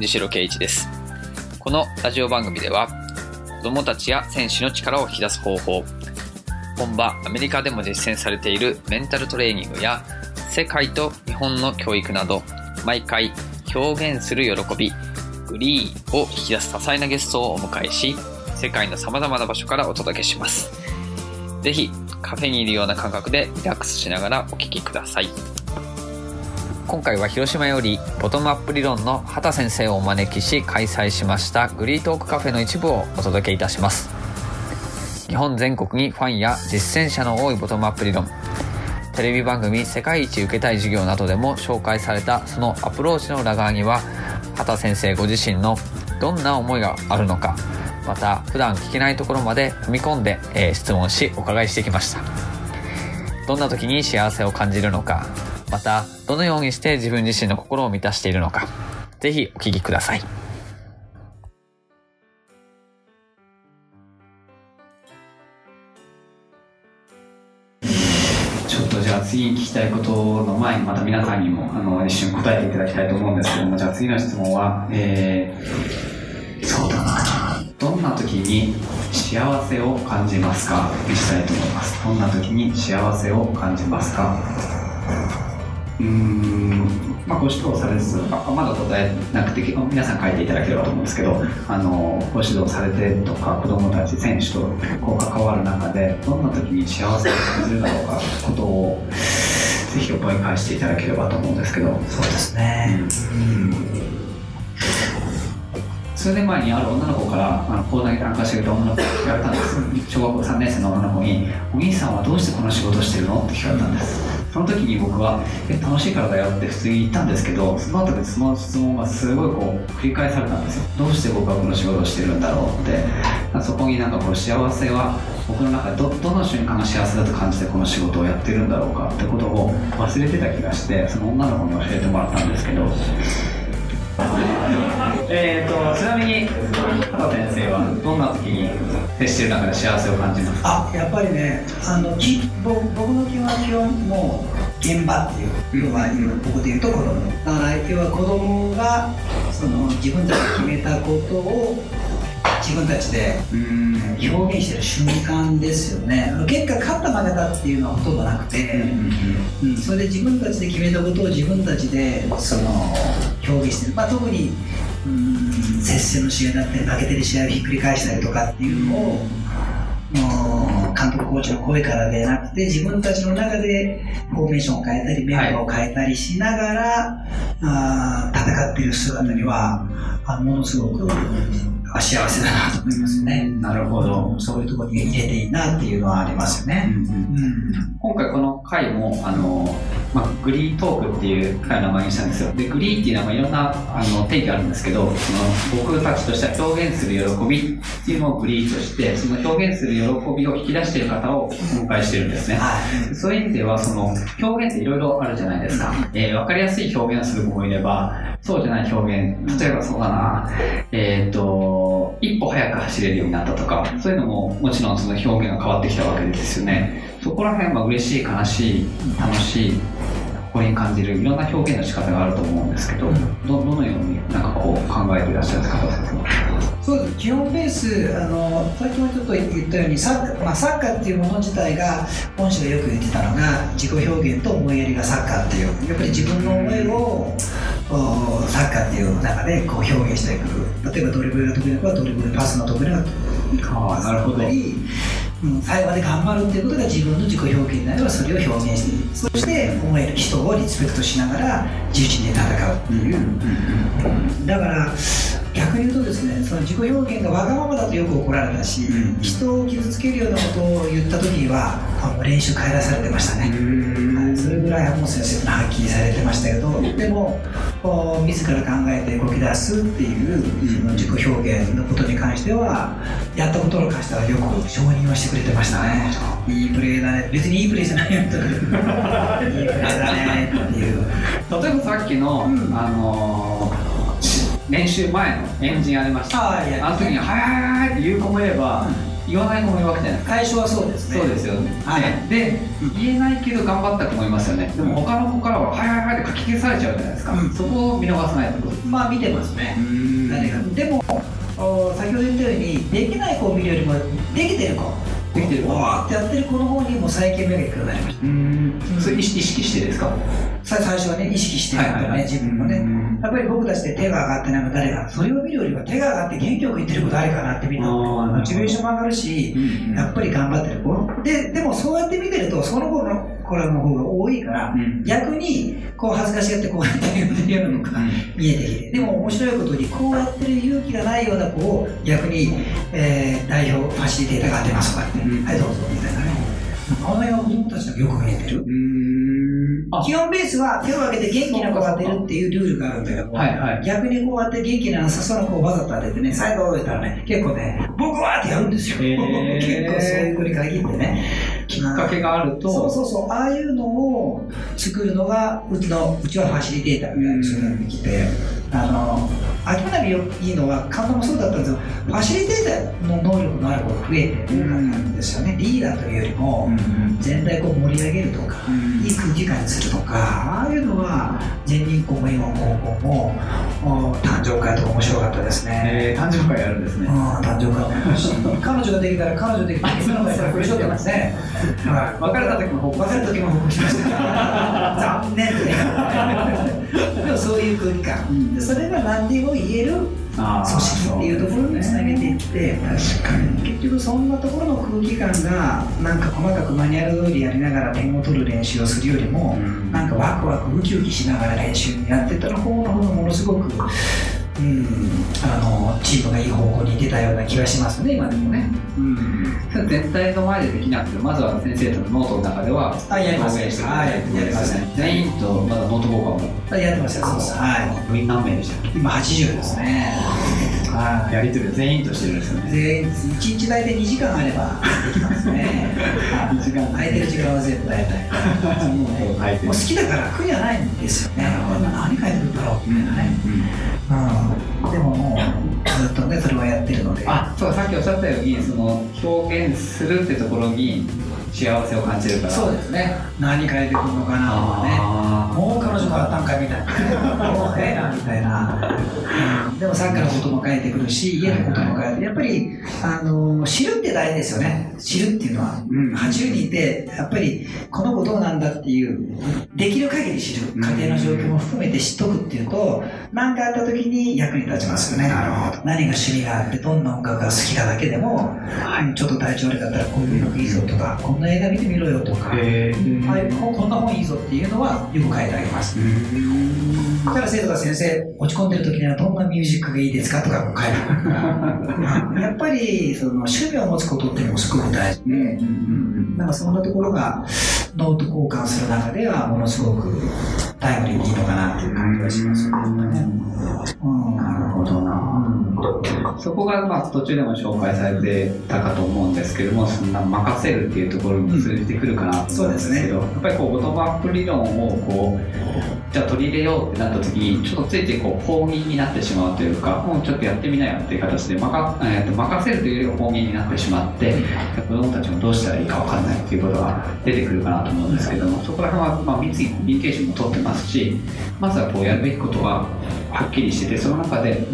西野圭一です。このラジオ番組では、子供たちや選手の力を引き出す方法、本場アメリカでも実践されているメンタルトレーニングや、世界と日本の教育など、毎回表現する喜び、グリーを引き出す多彩なゲストをお迎えし、世界の様々な場所からお届けします。ぜひ、カフェにいるような感覚でリラックスしながらお聞きください。今回は広島よりボトムアップ理論の畑先生をお招きし開催しましたグリートークカフェの一部をお届けいたします。日本全国にファンや実践者の多いボトムアップ理論。テレビ番組「世界一受けたい授業」などでも紹介されたそのアプローチの裏側には畑先生ご自身のどんな思いがあるのかまた普段聞けないところまで踏み込んで、えー質問しお伺いしてきました。どんな時に幸せを感じるのかまたどのようにして自分自身の心を満たしているのかぜひお聞きください。ちょっとじゃ次に聞きたいことの前にまた皆さんにもあの一瞬答えていただきたいと思うんですけどもじゃあ次の質問は、えー、そうだな。どんな時に幸せを感じますか？にしたいと思います。どんな時に幸せを感じますか？うーん。まあ、ご指導されつつあまだ答えなくて皆さん書いていただければと思うんですけどあのご指導されてとか子どもたち選手とこう関わる中でどんな時に幸せを感じるだろうかことをぜひ思い返していただければと思うんですけど。そうですね。数年前にある女の子からあの講座に参加してくれた女の子に聞かれたんです。小学校3年生の女の子に「お兄さんはどうしてこの仕事してるの?」って聞かれたんですその時に僕は「え楽しいからだよ」って普通に言ったんですけどその後でその質問がすごいこう繰り返されたんですよ。どうして僕はこの仕事をしてるんだろうって。そこになんかこう幸せは僕の中でどどの瞬間が幸せだと感じてこの仕事をやってるんだろうかってことを忘れてた気がしてその女の子に教えてもらったんですけどえっ、とちなみに畑先生はどんな時に接してる中で幸せを感じますか？あ、やっぱりね、あのき僕僕の基本は基本もう現場っていう、のは今ここで言うと子供。だから要は子供がその自分たちで決めたことを自分たちでうん表現してる瞬間ですよね。結果勝った負けたっていうのはほとんどなくて。うん、それで自分たちで決めたことを自分たちでその表現してる、まあ、特にうん接戦の試合だったり負けてる試合をひっくり返したりとかっていうのを監督コーチの声からでなくて自分たちの中でフォーメーションを変えたりメンバーを変えたりしながら、あー戦っている姿にはあものすごくあ幸せだなと思いますね。なるほど、そういうところに入れていいなっていうのはありますよね。うん今回この回もあの、まあ、グリートークっていう回の名前にしたんですよ。でグリーっていうのはいろんなあの定義あるんですけどその僕たちとしては表現する喜びっていうのをグリーとしてその表現する喜びを引き出している方をお迎えしてるんですね。はい。そういう意味では、その、表現っていろいろあるじゃないですか。えーわかりやすい表現をする子もいれば、そうじゃない表現、例えばそうだな、えっ、と、一歩早く走れるようになったとか、そういうのももちろんその表現が変わってきたわけですよね。そこら辺は嬉しい、悲しい、楽しい、誇りに感じるいろんな表現の仕方があると思うんですけど、どどのようになんかこう考えていらっしゃるんですか、そうです。基本ベースあのさっきもちょっと言ったようにサッカー,、まあ、サッカーっていうもの自体が本氏がよく言ってたのが自己表現と思いやりがサッカーっていうやっぱり自分の思いをおサッカーっていう中でこう表現していく例えばドリブルが得意な子はドリブルパスの得意なああなるほど。りうん最後まで頑張るっていうことが自分の自己表現になればそれを表現してそして思える人をリスペクトしながら自由に戦うっていう、だから逆に言うとですねその自己表現がわがままだとよく怒られたし、うん人を傷つけるようなことを言った時には練習変え出されてましたね、はいそれぐらいもう先生もはっきりされてましたけどでもこう自ら考えて動き出すっていうその自己表現のことに関してはやったことに関してはよく承認はしてくれてましたね。いいプレーだね。別にいいプレーじゃないよとか。いいプレーだねっていう。例えばさっきの、うん。あのー練習前のエンジンありました。あの時に「はいはいはい」って言う子もいれば、言わない子もいるわけじゃない。ですか最初はそうですね。そうですよね、はい。で言えないけど頑張った子もいますよね。でも他の子からは「はいはいはい」って書き消されちゃうじゃないですか、うん。そこを見逃さないってこと。まあ見てますね。ん。誰かでもお先ほど言ったようにできない子を見るよりもできてる子できてる。子わーってやってる子の方にも最近目がいくようになりました。うん。それ意識意識してですか？さ最初はね意識してるからね、自分もね。うん。やっぱり僕たちで手が上がってないの誰かそれを見るよりは手が上がって元気よく言ってる子誰かなってみんなモチベーションも上がるしうんやっぱり頑張ってる。子ででもそうやって見てるとその子の子らの方が多いから、うん。逆にこう恥ずかしがってこうやって言ってるようなのが見えてきてでも面白いことにこうやってる勇気がないような子を逆に、えー代表ファシリテーターが当てますとか言って、うん。はいどうぞみたいなね。この辺は子供たちのよく見えてる。基本ベースは手を挙げて元気な子が出るっていうルールがあるんだけど、はいはい。逆にこうやって元気なさそうな子をわざと当ててね、最後言ったらね、結構ね、僕はってやるんですよ。結構そういう子に限ってね。きっかけがあるとそうそうそう、ああいうのを作るのが、うちの、うちはファシリテーターみたいな人になってきて、あの、秋花火いいのは、神田もそうだったんですけど、ファシリテーターの能力のある子が増えてるんですよね。リーダーというよりも、全体をこう盛り上げるとか、いい空気感にするとか、ああいうのは、全人校も今高校も、お誕生会とか面白かったですね。えー誕生会やるんですねうん、誕生会もあるし彼女ができたら彼女できたらみんながそれ苦しょってますね。はい別れた時も報告別れた時も報告しました。残念。でもそういう空気感。でそれが何でも言えるあ組織っていうところにつなげていって、確かに。結局そんなところの空気感がなんか細かくマニュアル通りやりながら点を取る練習をするよりも、うん。なんかワクワクウキウキしながら練習にやってたの方の方がものすごく、うん、あのチームがいい方向に出たような気がしますね今でもね。うん、全体の前でできなくてまずは先生とのノートの中ではあやります表現してくはい。やります全員とまだノート交換も。あやってますよそうです。はい。部員何名でしたっ今80ですね。やり取りを全員としてるんですよね全員1日大体2時間あればできますね。はい2時間空いてる時間は全部大体。もう好きだから苦じゃないんですよね。何書いてるんだろうみたいなね。うん。でももうずっとねそれはやってるので。あそうさっきおっしゃったようにその表現するってところに幸せを感じるから。そうですね。何書いてくるのかなとかね。あもう彼女があったんかみたいな、もうええなみたいな、うん。でもサッカーのことも書いてくるし、家のことも書いて、やっぱりあの知るって大事ですよね、知るっていうのは、うん。80人いて、やっぱりこの子どうなんだっていう、できる限り知る、うん。家庭の状況も含めて知っとくっていうと、何かあった時に役に立ちますよね、なるほど。何が趣味があって、どんな音楽が好きなだけでも、ちょっと体調悪かったらこういうのいいぞとか、こんな映画見てみろよとか。はい、ここんな本いいぞっていうのはよく書いてあげます。だから生徒が先生、落ち込んでる時にはどんなミュージックがいいですかとかも書いてある。やっぱりその趣味を持つことっていうのもすごく大事で、なんかそんなところがノート交換する中ではものすごくタイムリーにいいのかなっていう感じがしますよね。なるほどな、そこがまあ途中でも紹介されてたかと思うんですけどもそんな任せるっていうところに通じてくるかなと思うんですけど、やっぱりこうボトムアップ理論をこうじゃあ取り入れようってなった時にちょっとついてこう放任になってしまうというかもうちょっとやってみなよっていう形で任,、えーと任せるというよりは放任になってしまって子どもたちもどうしたらいいか分かんないっていうことが出てくるかなと思うんですけどもそこら辺はまあ密にコミュニケーションも取ってますしまずはこうやるべきことははっきりしててその中で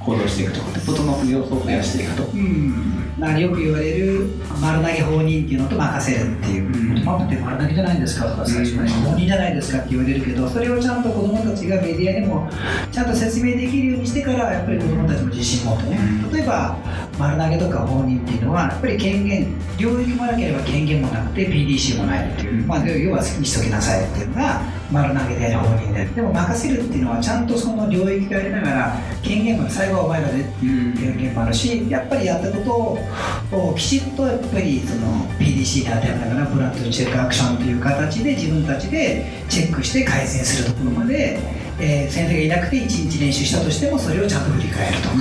行動していくとでボトムアップの要素を増やしていくと。うん。だからよく言われる丸投げ放任っていうのと任せるっていう、うん。マップって丸投げじゃないんですかとか最初ね、うん。放任じゃないですかって言われるけどそれをちゃんと子どもたちがメディアにもちゃんと説明できるようにしてからやっぱり子どもたちも自信持ってね、うん。例えば丸投げとか放任っていうのはやっぱり権限領域もなければ権限もなくて PDC もないっていう、まあ、要は好きにしときなさいっていうのが丸投げでで。でも任せるっていうのはちゃんとその領域がありながら権限も最後はお前らでっていう権限もあるしやっぱりやったことをきちっとやっぱりその PDC で当てはめながらブラッドチェックアクションという形で自分たちでチェックして改善するところまでえー先生がいなくて1日練習したとしてもそれをちゃんと振り返るとか、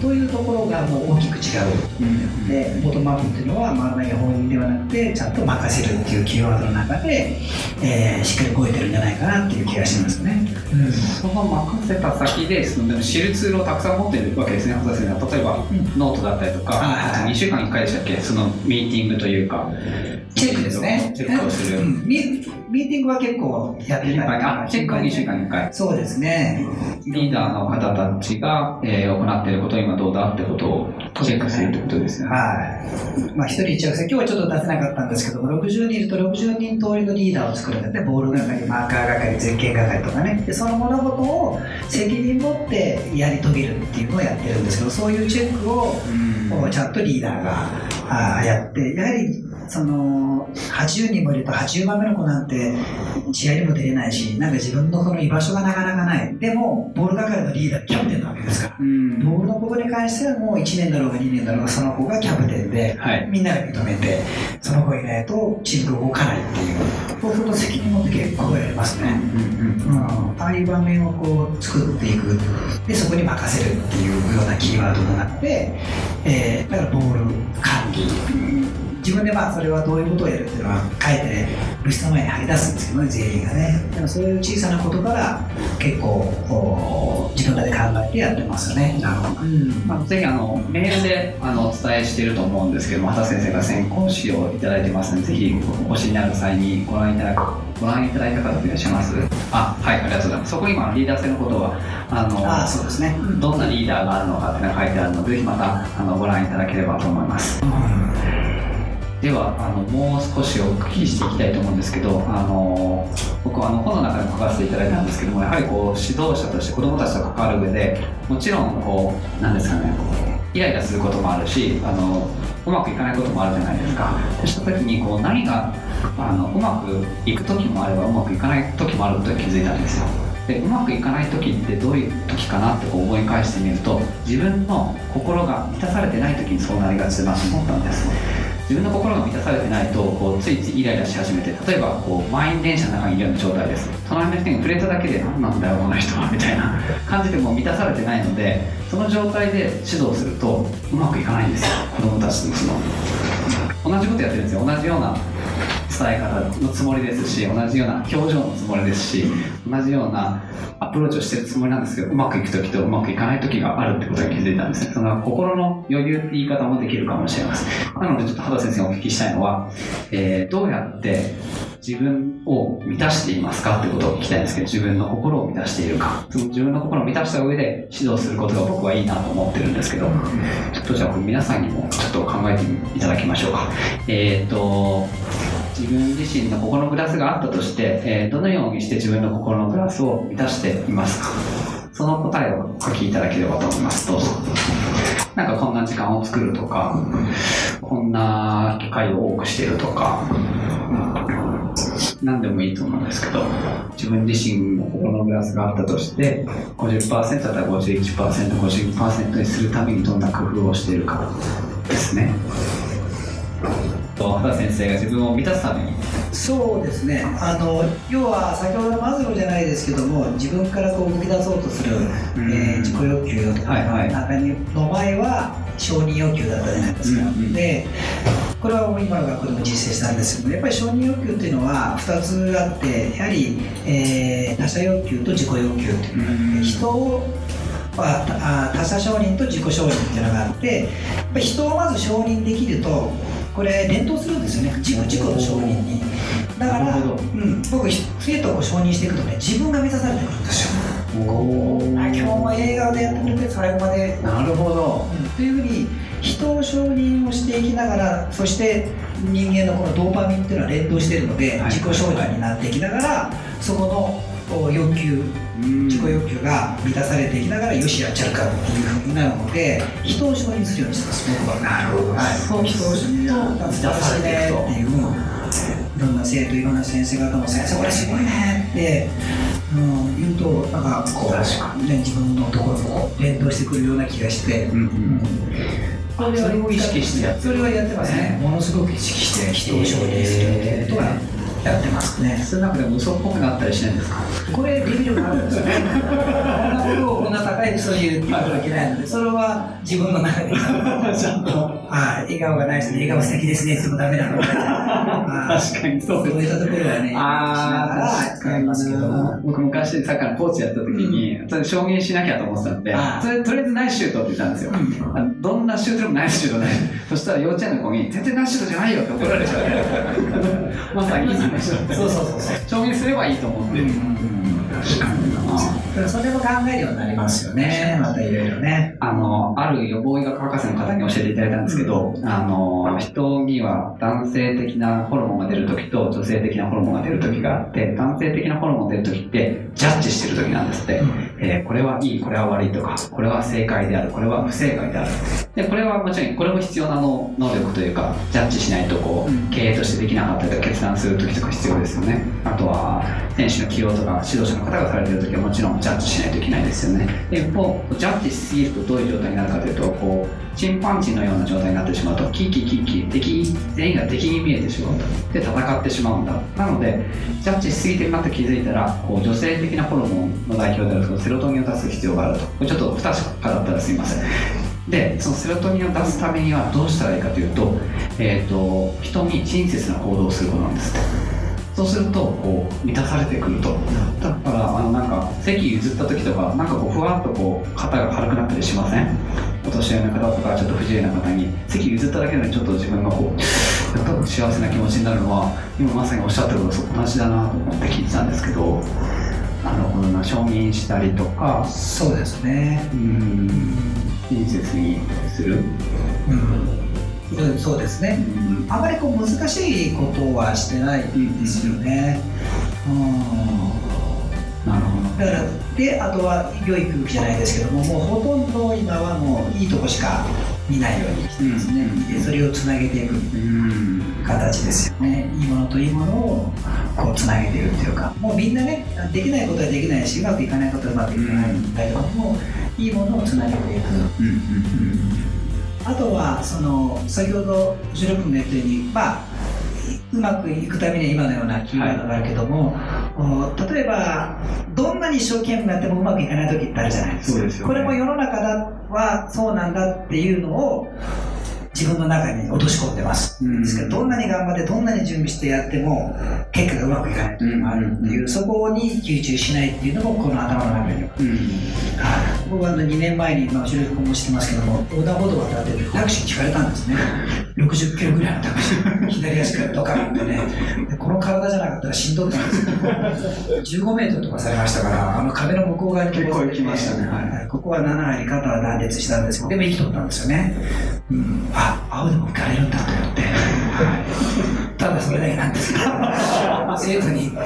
というところがもう大きく違う。でボトムアップっていうのは丸投げ本人ではなくてちゃんと任せるっていうキーワードの中で、えーしっかり動いてるんじゃないかなっていう気がしますね。うん。その任せた先でそのでも知るツールをたくさん持ってるわけですね、例えば、ん。にノートだったりとか、はいはい2週間に1回でしたっけ、そのミーティングというか、チェックですね。チェックをする。うんミミーティングは結構やってたりとかあチェックは2週間に1回。そうですね。リーダーの方たちが、えー行っていること、今どうだってことをチェックするってことですよね。はい。まあ、一人一役今日はちょっと出せなかったんですけども、60人いると60人通りのリーダーを作るんだって、ボール係、マーカー係、全権係とかね。で、その物事を責任持ってやり遂げるっていうのをやってるんですけど、そういうチェックを、こうちゃんとリーダーがあーやって、やはり、その、80人もいると80番目の子なんて試合にも出れないし、なんか自分のその居場所がなかなかない。でも、ボール係のリーダー、キャプテンなわけですから。うんボールのことに関してはもう1年だが2年だろうがその子がキャプテンで、はい。みんなが認めて、その子いないとチームが動かないっていう、そうすると責任持って結構やりますね。うん、ああいう場面をこう作っていく、でそこに任せるっていうようなキーワードの中で、えーだからボール管理、自分でまあそれはどういうことをやるっていうのは書いて部室の前に張り出すんですけどね、全員がね。でもそういう小さなことから結構自分らで考えてやってますよね。なるほど。うんあのぜひあのメールであのお伝えしていると思うんですけども、畑先生が先行紙をいただいてますので、ぜひお越しになる際にご覧いただくご覧いただいた方いらっしゃいますあ、はい、ありがとうございます。そこに今リーダー性のことはあのああ、そうですね。どんなリーダーがあるのかっていうのが書いてあるので、ぜひまたあのご覧いただければと思います。ではあのもう少しお聞きしていきたいと思うんですけどあの僕はあの本の中で書かせていただいたんですけどもやはりこう指導者として子どもたちと関わる上でもちろんこうなんですかねイライラすることもあるしあのうまくいかないこともあるじゃないですか。そうした時にこう何があのうまくいく時もあればうまくいかない時もあると気づいたんですよ。でうまくいかない時ってどういう時かなってこう思い返してみると自分の心が満たされてない時にそうなりがちだなと思ったんです。自分の心が満たされてないとこうついついイライラし始めて例えばこう満員電車の中にいるような状態です。隣の人に触れただけで何なんだよこの人はみたいな 感じでもう満たされてないのでその状態で指導するとうまくいかないんですよ。子供たちのその。同じことやってるんですよ。同じような伝え方のつもりですし同じような表情のつもりですし同じようなアプローチをしてるつもりなんですけどうまくいく時とうまくいかない時があるってことに気づいたんですね。その心の余裕って言い方もできるかもしれません。なのでちょっと畑先生にお聞きしたいのは、えーどうやって自分を満たしていますかってことを聞きたいんですけど自分の心を満たしているか。その自分の心を満たした上で指導することが僕はいいなと思ってるんですけどちょっとじゃあ皆さんにもちょっと考えていただきましょうか。えっ、と自分自身の心のグラスがあったとして、えどのようにして自分の心のグラスを満たしていますか？その答えをお書きいただければと思います。どうぞ。なんかこんな時間を作るとかこんな機会を多くしてるとか何でもいいと思うんですけど自分自身の心のグラスがあったとして50%だったら 51%50% にするためにどんな工夫をしているかですね。と畑先生が自分を満たすために。そうですね。あの要は先ほどのマズローじゃないですけども自分からこう動き出そうとする、えー自己欲求とか、はいはい。中にの前は承認欲求だったじゃないですか、うんうんでこれはもう今の学校でも実践したんですけどやっぱり承認欲求っていうのは2つあってやはり、えー他者欲求と自己欲求っていう人をまあ他者承認と自己承認っていうのがあってやっぱり人をまず承認できるとこれ連動するんですよね。自己自己の承認に。だから、うん、僕生徒を承認していくとね自分が目指されてくるんですよ。おあ今日も笑顔でやってくれて最後まで。なるほど。うん。というふうに人を承認をしていきながらそして人間のこのドーパミンっていうのは連動しているので、はい。自己承認になっていきながらそこのお欲求自己欲求が満たされていきながらよしやっちゃうかっていうふうになるので人を承認するようにしてます僕は。なるほど、はい、そう人を承認と満たされていくとっていういろんな生徒いろんな先生方も先生これすごいねって、うん、言うとなんかこう、ね、自分のところと連動してくるような気がして、うんうん。そそれを意識してやってそれはやってますね。ものすごく意識して人を承認するっていうことがやってますね。それなんかでも嘘っぽくなったりしないんですか？これビビるがあるんですよね。こんなことをこんな高い人に言うってはいけないのでそれは自分の中で。ちゃんと。はい。笑顔がない人に笑顔素敵ですねって言ってもダメなので。確かにそうそういったところはねああ、使いますけど。僕昔サッカーのコーチやった時に、それ証明しなきゃと思ってたんでそれとりあえずナイスシュートって言ったんですよ。あのどんなシュートでもナイスシュートない。そしたら幼稚園の子に、絶対ナイスシュートじゃないよって怒られちゃう。まさに、そうそうそうそう 証明すればいいと思って。確かにな。だからそれも考えるようになりますよねまたいろいろねあの、ある予防医学博士の方に教えていただいたんですけど、あの、人には男性的なホルモンが出るときと女性的なホルモンが出るときがあって、男性的なホルモンが出るときって、ジャッジしてるときなんですって。えーこれはいい、これは悪いとか、これは正解である、これは不正解である。で、これはもちろん、これも必要なの能力というか、ジャッジしないとこうんう、経営としてできなかったりとか決断するときとか必要ですよね。あとは、選手の起用とか指導者の方がされてるときはもちろんジャッジしないといけないですよね。一方、ジャッジしすぎるとどういう状態になるかというと、こう、チンパンジーのような状態になってしまうと、キーキーキーキー、敵、全員が敵に見えてしまうと。で、戦ってしまうんだ。なので、ジャッジしすぎてるなと気づいたら、こう、女性的なホルモンの代表であるそのセロトニンを出す必要があると。これちょっと不確かだったらすいません。で、そのセロトニンを出すためにはどうしたらいいかというと、えっ、と、人に親切な行動をすることなんですって。そうすると、こう、満たされてくると。席譲った時とか、なんかこう、ふわっとこう、肩が軽くなったりしません？お年寄りの方とか、ちょっと不自由な方に、席譲っただけでちょっと自分がこう、やっと幸せな気持ちになるのは、今まさにおっしゃってることと同じだなと思って聞いてたんですけど、なるほどな、承認したりとか、そうですね。うーん、親切にする？うん、そうですね。うん。あまりこう難しいことはしてないんですよね。うん、なるほど。だからであとは良い空気じゃないですけどももうほとんど今はもういいとこしか見ないようにしてますね、うんでそれをつなげていくうん。形ですよね。いいものといいものをこうつなげていくっていうかもうみんなねできないことはできないしうまくいかないことはうまくいかないんだけども、いいものをつなげていく。うんうんあとはその先ほど後ろ君が言ったように、まあ、うまくいくためには今のようなキーワードがあるけども、お例えばどんなに一生懸命になってもうまくいかない時ってあるじゃないですか。これも世の中だはそうなんだっていうのを自分の中に落とし込んでます、うん。ですからどんなに頑張ってどんなに準備してやっても結果がうまくいかない時もあるっていう、うん。そこに集中しないっていうのもこの頭の中にはうん。僕はあの2年前に、まあ、後ろにも知ってますけども横断歩道を渡っててタクシーに聞かれたんですね。60キロぐらいのタクシー。左足からドカンってね。でこの体じゃなかったらしんどくなるんですよ。15メートルとかされましたからあの壁の向こう側に結構行きましたねここは7針肩は断裂したんですけどでも生きとったんですよね、うん、あ青でも行かれるんだと思って、はい、ただそれだけなんですけど。生徒に「いか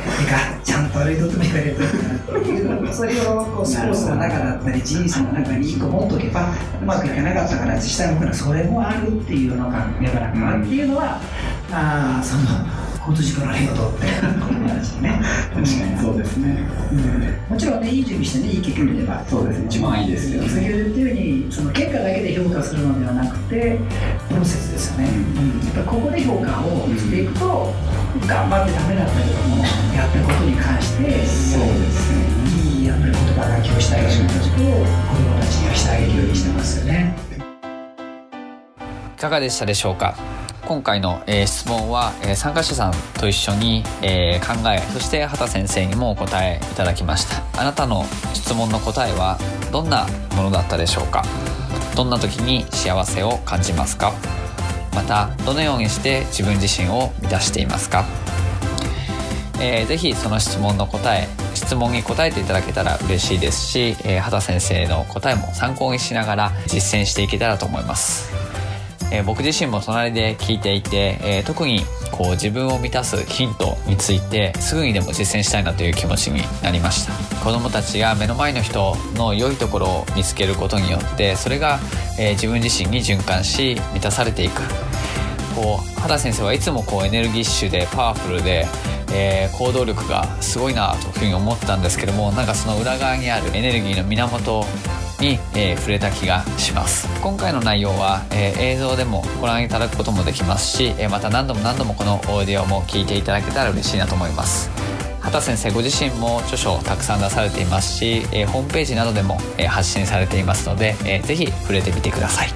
ちゃんと歩いとっても行かれるんだそれをこうスポーツの中だったり人生の中に一個持っとけばうまくいかなかったから下向くのはそれもあるっていうのが世の中はっていうのは、ああその交通事故の例をとってね。確かにそうですね。うん。もちろんねいい準備してねいい結果出れば。そうですね。一番いいですけどね。先ほど言ったようにその結果だけで評価するのではなくてプロセスですよね、うん。やっぱりここで評価をしていくと、頑張ってダメだったけどもやったことに関してそうですね。いいやっぱり言葉がけをしたい自分たちと子供たちにはしてあげるようにしてますよね。いかがでしたでしょうか？今回の、えー質問は、えー参加者さんと一緒に、えー考えそして畑先生にもお答えいただきました。あなたの質問の答えはどんなものだったでしょうか？どんな時に幸せを感じますか？またどのようにして自分自身を満たしていますか？えーぜひその質問の答え質問に答えていただけたら嬉しいですし、えー畑先生の答えも参考にしながら実践していけたらと思います、えー僕自身も隣で聞いていて、えー特にこう自分を満たすヒントについてすぐにでも実践したいなという気持ちになりました。子どもたちが目の前の人の良いところを見つけることによってそれが、えー自分自身に循環し満たされていく。こう原先生はいつもこうエネルギッシュでパワフルで、えー行動力がすごいなというふうに思ったんですけどもなんかその裏側にあるエネルギーの源に、えー触れた気がします。今回の内容は、えー映像でもご覧いただくこともできますし、えまた何度も何度もこのオーディオも聞いていただけたら嬉しいなと思います。畑先生ご自身も著書をたくさん出されていますし、えホームページなどでも、え発信されていますので、えーぜひ触れてみてください